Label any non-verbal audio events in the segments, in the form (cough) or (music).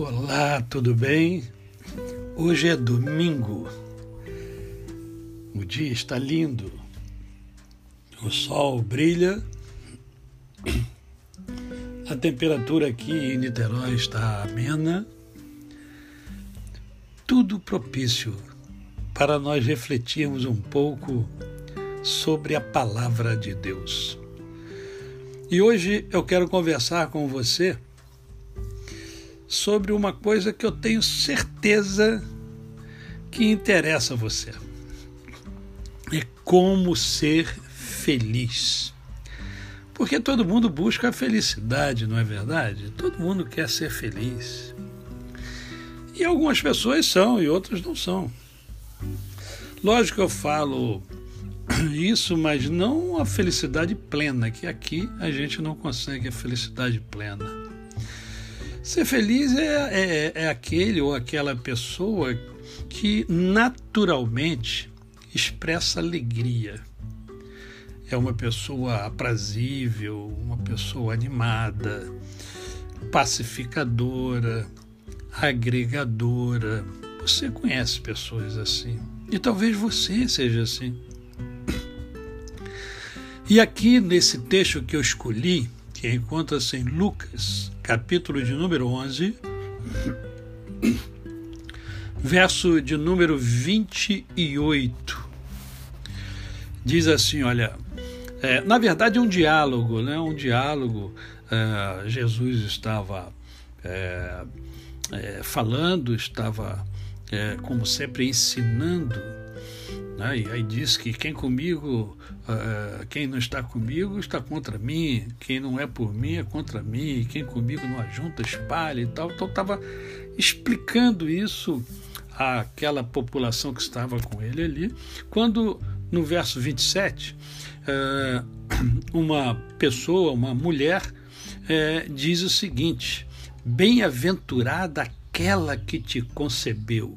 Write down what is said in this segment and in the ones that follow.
Olá, tudo bem? Hoje é domingo. O dia está lindo. O sol brilha. A temperatura aqui em Niterói está amena. Tudo propício para nós refletirmos um pouco sobre a palavra de Deus. E hoje eu quero conversar com você sobre uma coisa que eu tenho certeza que interessa a você. É como ser feliz. Porque todo mundo busca a felicidade, não é verdade? Todo mundo quer ser feliz. E algumas pessoas são e outras não são. Lógico que eu falo (clears throat) isso, mas não a felicidade plena, que aqui a gente não consegue a felicidade plena. Ser feliz é, é, é aquele ou aquela pessoa que naturalmente expressa alegria. É uma pessoa aprazível, uma pessoa animada, pacificadora, agregadora. Você conhece pessoas assim. E talvez você seja assim. E aqui nesse texto que eu escolhi, que encontra-se em Lucas, capítulo de número 11, verso de número 28. Diz assim: olha, é, na verdade é um diálogo, né? um diálogo. É, Jesus estava é, é falando, estava, é, como sempre, ensinando né? E aí diz que quem comigo, uh, quem não está comigo está contra mim, quem não é por mim é contra mim, quem comigo não ajunta, espalha e tal. Então estava explicando isso àquela população que estava com ele ali, quando no verso 27, uh, uma pessoa, uma mulher, uh, diz o seguinte: Bem-aventurada aquela que te concebeu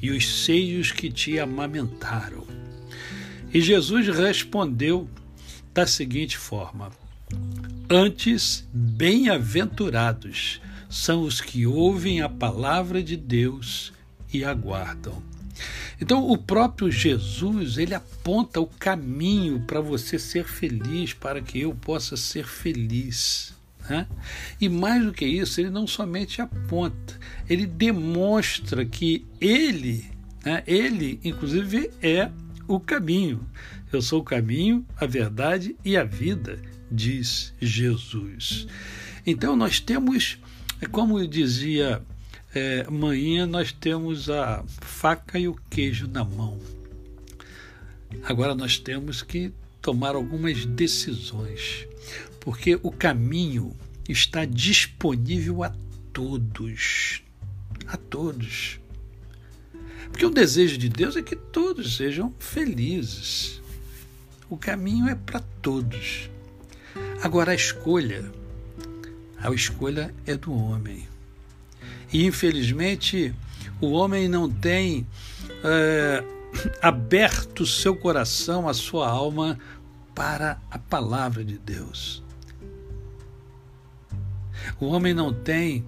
e os seios que te amamentaram. E Jesus respondeu da seguinte forma: Antes, bem-aventurados são os que ouvem a palavra de Deus e aguardam. Então, o próprio Jesus, ele aponta o caminho para você ser feliz, para que eu possa ser feliz. Né? E mais do que isso, ele não somente aponta, ele demonstra que ele, né, ele inclusive é o caminho. Eu sou o caminho, a verdade e a vida, diz Jesus. Então nós temos, é como dizia é, manhã, nós temos a faca e o queijo na mão. Agora nós temos que tomar algumas decisões, porque o caminho está disponível a todos. A todos. Porque o desejo de Deus é que todos sejam felizes. O caminho é para todos. Agora a escolha, a escolha é do homem. E infelizmente o homem não tem é, (clears throat) aberto seu coração, a sua alma para a palavra de Deus. O homem não tem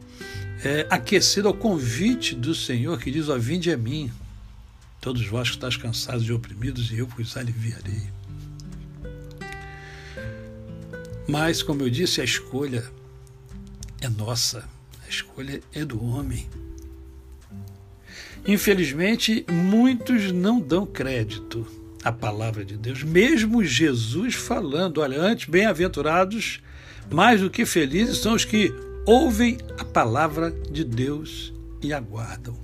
é, aquecido ao convite do Senhor que diz: Ó, vinde a mim, todos vós que estáis cansados e oprimidos, e eu vos aliviarei. Mas, como eu disse, a escolha é nossa, a escolha é do homem. Infelizmente, muitos não dão crédito à palavra de Deus, mesmo Jesus falando: olha, antes, bem-aventurados, mais do que felizes são os que ouvem a palavra de Deus e aguardam.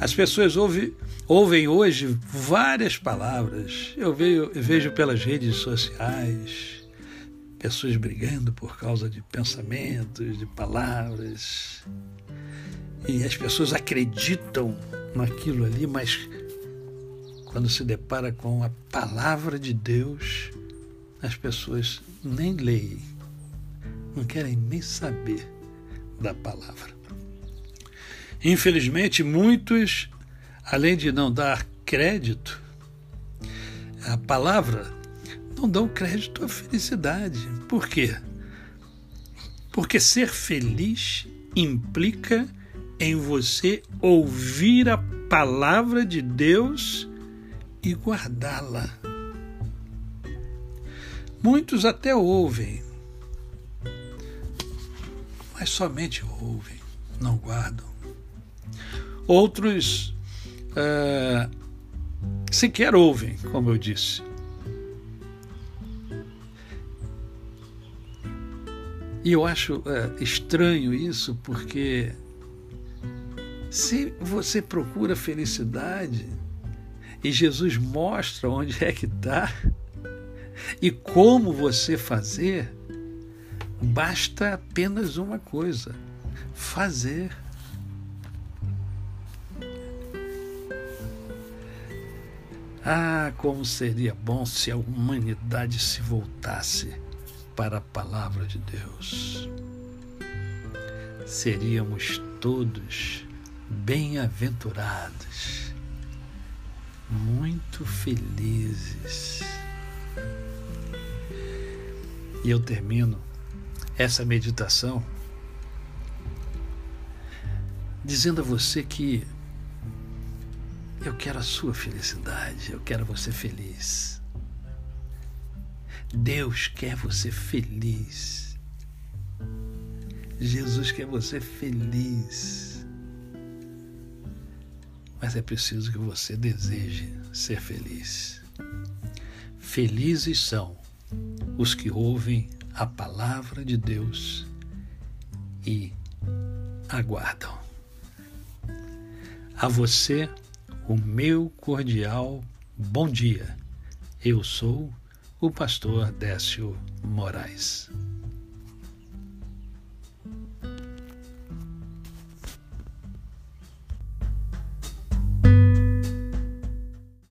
As pessoas ouvem, ouvem hoje várias palavras. Eu vejo, eu vejo pelas redes sociais pessoas brigando por causa de pensamentos, de palavras. E as pessoas acreditam naquilo ali, mas quando se depara com a palavra de Deus, as pessoas nem leem, não querem nem saber da palavra. Infelizmente, muitos, além de não dar crédito à palavra, não dão crédito à felicidade. Por quê? Porque ser feliz implica em você ouvir a palavra de Deus e guardá-la. Muitos até ouvem, mas somente ouvem, não guardam. Outros uh, sequer ouvem, como eu disse. E eu acho uh, estranho isso porque se você procura felicidade e Jesus mostra onde é que está, e como você fazer, basta apenas uma coisa: fazer. Ah, como seria bom se a humanidade se voltasse para a palavra de Deus. Seríamos todos bem-aventurados, muito felizes. E eu termino essa meditação dizendo a você que eu quero a sua felicidade, eu quero você feliz. Deus quer você feliz. Jesus quer você feliz. Mas é preciso que você deseje ser feliz. Felizes são os que ouvem a palavra de Deus e aguardam. A você, o meu cordial bom dia. Eu sou o pastor Décio Moraes.